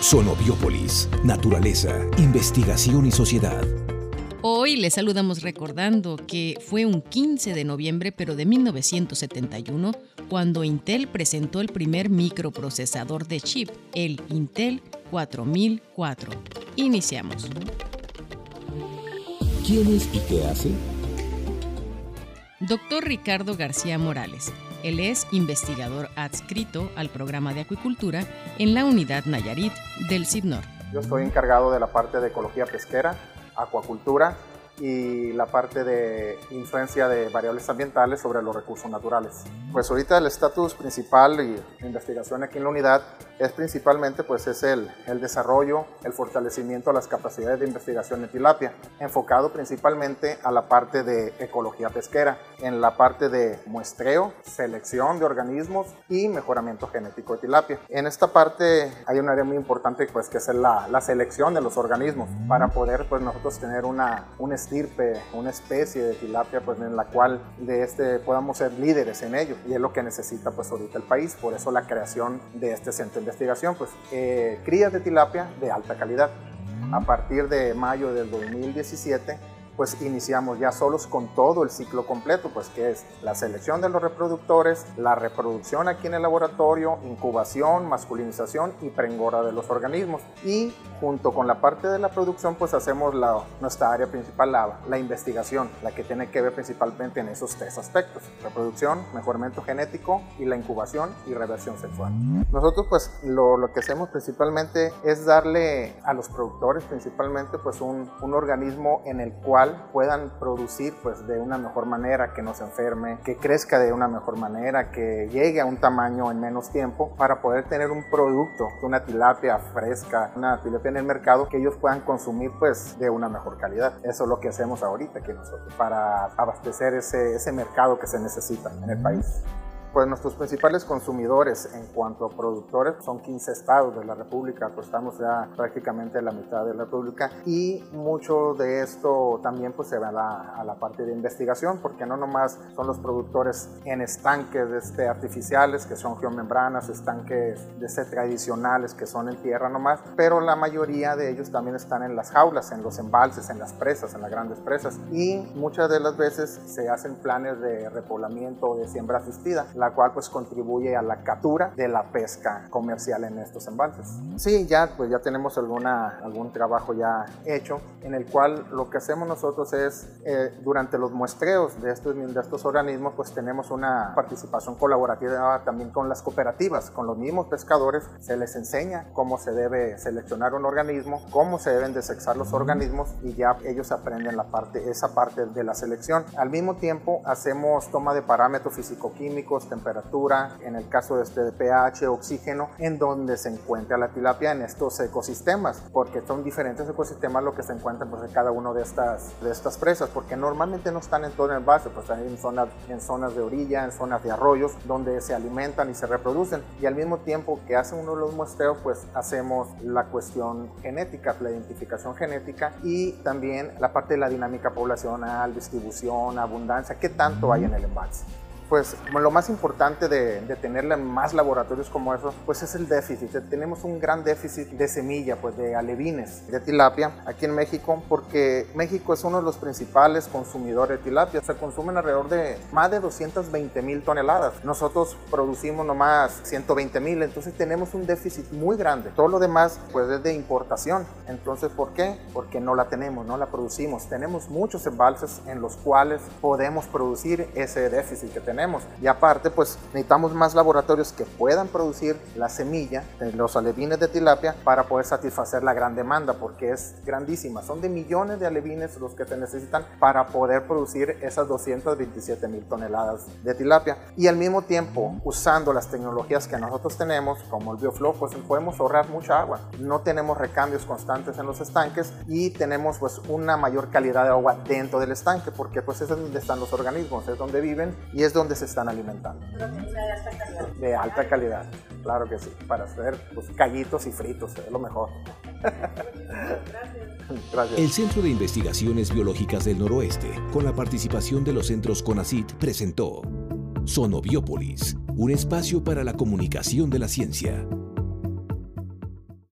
Sonobiópolis, naturaleza, investigación y sociedad. Hoy les saludamos recordando que fue un 15 de noviembre, pero de 1971, cuando Intel presentó el primer microprocesador de chip, el Intel 4004. Iniciamos. ¿Quién es y qué hace? Doctor Ricardo García Morales. Él es investigador adscrito al programa de acuicultura en la unidad Nayarit del CIDNOR. Yo estoy encargado de la parte de ecología pesquera, acuacultura y la parte de influencia de variables ambientales sobre los recursos naturales. Pues ahorita el estatus principal y investigación aquí en la unidad es principalmente pues es el, el desarrollo, el fortalecimiento de las capacidades de investigación en tilapia, enfocado principalmente a la parte de ecología pesquera, en la parte de muestreo, selección de organismos y mejoramiento genético de tilapia. En esta parte hay un área muy importante pues que es la, la selección de los organismos para poder pues nosotros tener una, un estirpe, una especie de tilapia pues en la cual de este podamos ser líderes en ello y es lo que necesita pues ahorita el país, por eso la creación de este centro de investigación, pues eh, crías de tilapia de alta calidad. A partir de mayo del 2017 pues iniciamos ya solos con todo el ciclo completo, pues que es la selección de los reproductores, la reproducción aquí en el laboratorio, incubación, masculinización y prengora de los organismos. Y junto con la parte de la producción, pues hacemos la, nuestra área principal, la, investigación, la que tiene que ver principalmente en esos tres aspectos, reproducción, mejoramiento genético y la incubación y reversión sexual. Nosotros pues lo, lo que hacemos principalmente es darle a los productores principalmente pues un, un organismo en el cual puedan producir pues de una mejor manera, que no se enferme, que crezca de una mejor manera, que llegue a un tamaño en menos tiempo para poder tener un producto, una tilapia fresca, una tilapia en el mercado que ellos puedan consumir pues de una mejor calidad. Eso es lo que hacemos ahorita aquí nosotros para abastecer ese, ese mercado que se necesita en el país. Pues nuestros principales consumidores en cuanto a productores son 15 estados de la República, pues estamos ya prácticamente en la mitad de la República y mucho de esto también pues se va a la, a la parte de investigación porque no nomás son los productores en estanques este, artificiales que son geomembranas, estanques de este, tradicionales que son en tierra nomás, pero la mayoría de ellos también están en las jaulas, en los embalses, en las presas, en las grandes presas y muchas de las veces se hacen planes de repoblamiento o de siembra asistida. la cual pues contribuye a la captura de la pesca comercial en estos embalses. Sí, ya pues ya tenemos alguna, algún trabajo ya hecho en el cual lo que hacemos nosotros es eh, durante los muestreos de estos, de estos organismos pues tenemos una participación colaborativa también con las cooperativas, con los mismos pescadores, se les enseña cómo se debe seleccionar un organismo, cómo se deben desexar los organismos y ya ellos aprenden la parte, esa parte de la selección. Al mismo tiempo hacemos toma de parámetros físico-químicos, temperatura, en el caso de este de pH, oxígeno, en donde se encuentra la tilapia en estos ecosistemas, porque son diferentes ecosistemas lo que se encuentran pues, en cada una de estas, de estas presas, porque normalmente no están en todo el base, pues están en zonas, en zonas de orilla, en zonas de arroyos, donde se alimentan y se reproducen. Y al mismo tiempo que hacen uno de los muestreos, pues hacemos la cuestión genética, la identificación genética y también la parte de la dinámica poblacional, distribución, abundancia, qué tanto hay en el embalse pues lo más importante de, de tener más laboratorios como esos, pues es el déficit. Tenemos un gran déficit de semilla, pues de alevines, de tilapia aquí en México, porque México es uno de los principales consumidores de tilapia. Se consumen alrededor de más de 220 mil toneladas. Nosotros producimos nomás 120 mil, entonces tenemos un déficit muy grande. Todo lo demás, pues es de importación. Entonces, ¿por qué? Porque no la tenemos, no la producimos. Tenemos muchos embalses en los cuales podemos producir ese déficit que tenemos tenemos. Y aparte, pues necesitamos más laboratorios que puedan producir la semilla, de los alevines de tilapia, para poder satisfacer la gran demanda, porque es grandísima. Son de millones de alevines los que se necesitan para poder producir esas 227 mil toneladas de tilapia. Y al mismo tiempo, usando las tecnologías que nosotros tenemos, como el bioflow, pues podemos ahorrar mucha agua. No tenemos recambios constantes en los estanques y tenemos pues una mayor calidad de agua dentro del estanque, porque pues es donde están los organismos, es donde viven y es donde donde se están alimentando. De alta calidad, claro que sí, para hacer pues, callitos y fritos, es lo mejor. Gracias. El Centro de Investigaciones Biológicas del Noroeste, con la participación de los centros CONACIT, presentó Sonobiópolis, un espacio para la comunicación de la ciencia.